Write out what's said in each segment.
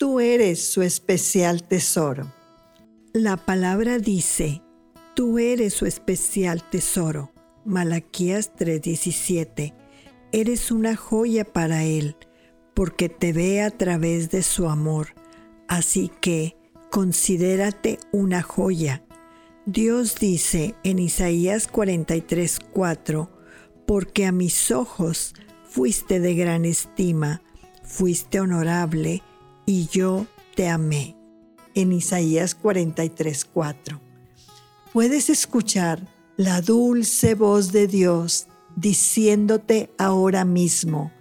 Tú eres su especial tesoro. La palabra dice, tú eres su especial tesoro. Malaquías 3:17. Eres una joya para Él, porque te ve a través de su amor. Así que considérate una joya. Dios dice en Isaías 43:4, porque a mis ojos fuiste de gran estima, fuiste honorable, y yo te amé. En Isaías 43:4. Puedes escuchar la dulce voz de Dios diciéndote ahora mismo,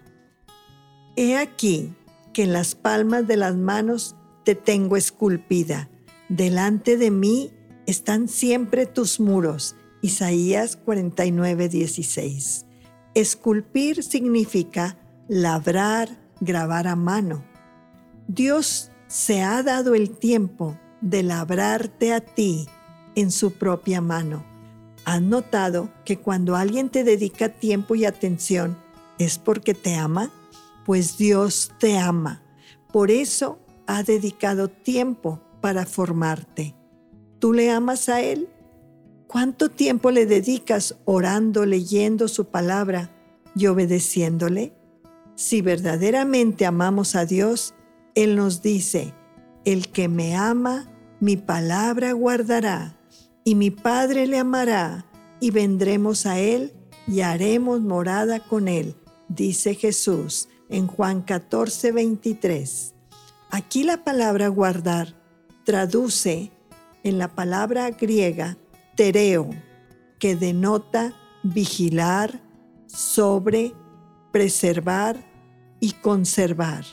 He aquí que en las palmas de las manos te tengo esculpida, delante de mí están siempre tus muros. Isaías 49, 16. Esculpir significa labrar, grabar a mano. Dios se ha dado el tiempo de labrarte a ti en su propia mano. ¿Has notado que cuando alguien te dedica tiempo y atención es porque te ama? Pues Dios te ama. Por eso ha dedicado tiempo para formarte. ¿Tú le amas a Él? ¿Cuánto tiempo le dedicas orando, leyendo su palabra y obedeciéndole? Si verdaderamente amamos a Dios, Él nos dice, el que me ama, mi palabra guardará, y mi Padre le amará, y vendremos a Él y haremos morada con Él, dice Jesús en Juan 14, 23. Aquí la palabra guardar traduce en la palabra griega tereo, que denota vigilar, sobre, preservar y conservar.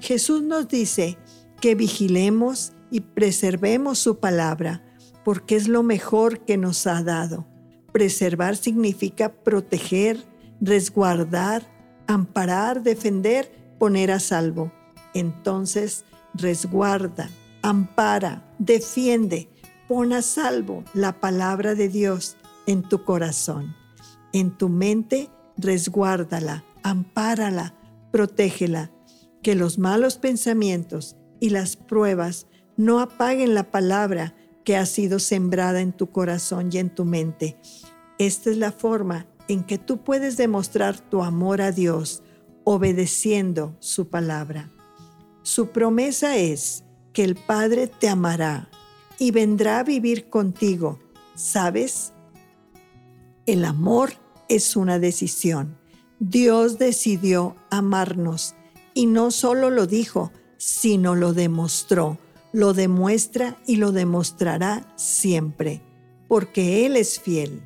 Jesús nos dice que vigilemos y preservemos su palabra, porque es lo mejor que nos ha dado. Preservar significa proteger, resguardar, amparar, defender, poner a salvo. Entonces, resguarda, ampara, defiende, pon a salvo la palabra de Dios en tu corazón. En tu mente, resguárdala, ampárala, protégela. Que los malos pensamientos y las pruebas no apaguen la palabra que ha sido sembrada en tu corazón y en tu mente. Esta es la forma en que tú puedes demostrar tu amor a Dios obedeciendo su palabra. Su promesa es que el Padre te amará y vendrá a vivir contigo. ¿Sabes? El amor es una decisión. Dios decidió amarnos y no solo lo dijo, sino lo demostró. Lo demuestra y lo demostrará siempre, porque Él es fiel.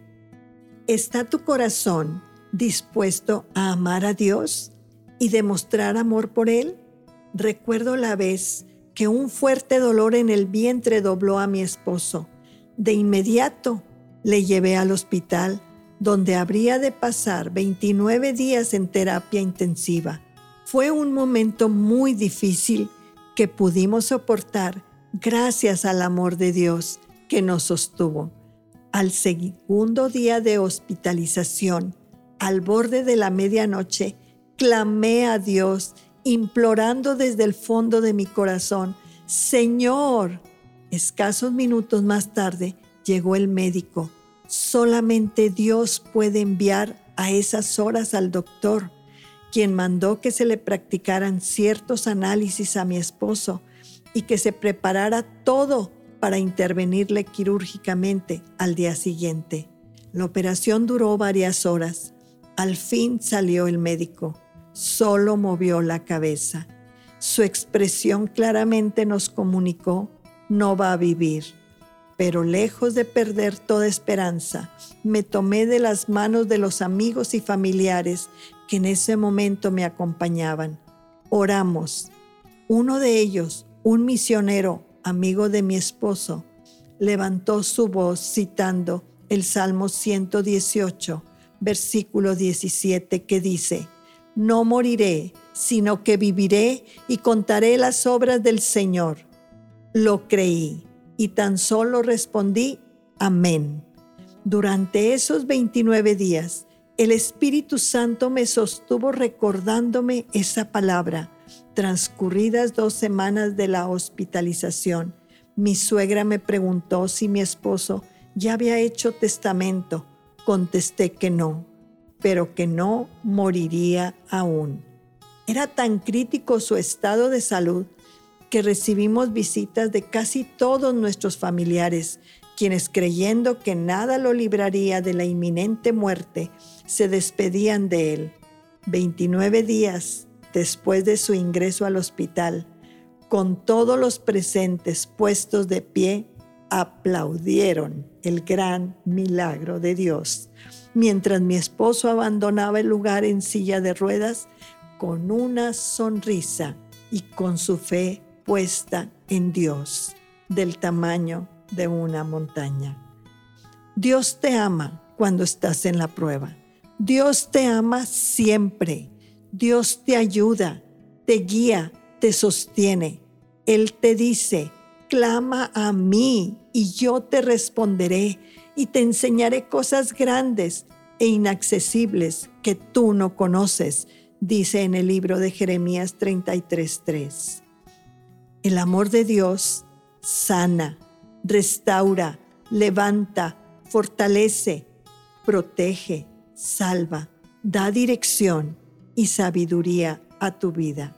¿Está tu corazón dispuesto a amar a Dios y demostrar amor por Él? Recuerdo la vez que un fuerte dolor en el vientre dobló a mi esposo. De inmediato le llevé al hospital donde habría de pasar 29 días en terapia intensiva. Fue un momento muy difícil que pudimos soportar gracias al amor de Dios que nos sostuvo. Al segundo día de hospitalización, al borde de la medianoche, clamé a Dios, implorando desde el fondo de mi corazón, Señor. Escasos minutos más tarde llegó el médico. Solamente Dios puede enviar a esas horas al doctor, quien mandó que se le practicaran ciertos análisis a mi esposo y que se preparara todo para intervenirle quirúrgicamente al día siguiente. La operación duró varias horas. Al fin salió el médico. Solo movió la cabeza. Su expresión claramente nos comunicó, no va a vivir. Pero lejos de perder toda esperanza, me tomé de las manos de los amigos y familiares que en ese momento me acompañaban. Oramos. Uno de ellos, un misionero, amigo de mi esposo, levantó su voz citando el Salmo 118, versículo 17, que dice, No moriré, sino que viviré y contaré las obras del Señor. Lo creí y tan solo respondí, Amén. Durante esos 29 días, el Espíritu Santo me sostuvo recordándome esa palabra Transcurridas dos semanas de la hospitalización, mi suegra me preguntó si mi esposo ya había hecho testamento. Contesté que no, pero que no moriría aún. Era tan crítico su estado de salud que recibimos visitas de casi todos nuestros familiares, quienes creyendo que nada lo libraría de la inminente muerte, se despedían de él. 29 días después de su ingreso al hospital, con todos los presentes puestos de pie, aplaudieron el gran milagro de Dios, mientras mi esposo abandonaba el lugar en silla de ruedas con una sonrisa y con su fe puesta en Dios del tamaño de una montaña. Dios te ama cuando estás en la prueba. Dios te ama siempre. Dios te ayuda, te guía, te sostiene. Él te dice, clama a mí y yo te responderé y te enseñaré cosas grandes e inaccesibles que tú no conoces, dice en el libro de Jeremías 33.3. El amor de Dios sana, restaura, levanta, fortalece, protege, salva, da dirección y sabiduría a tu vida.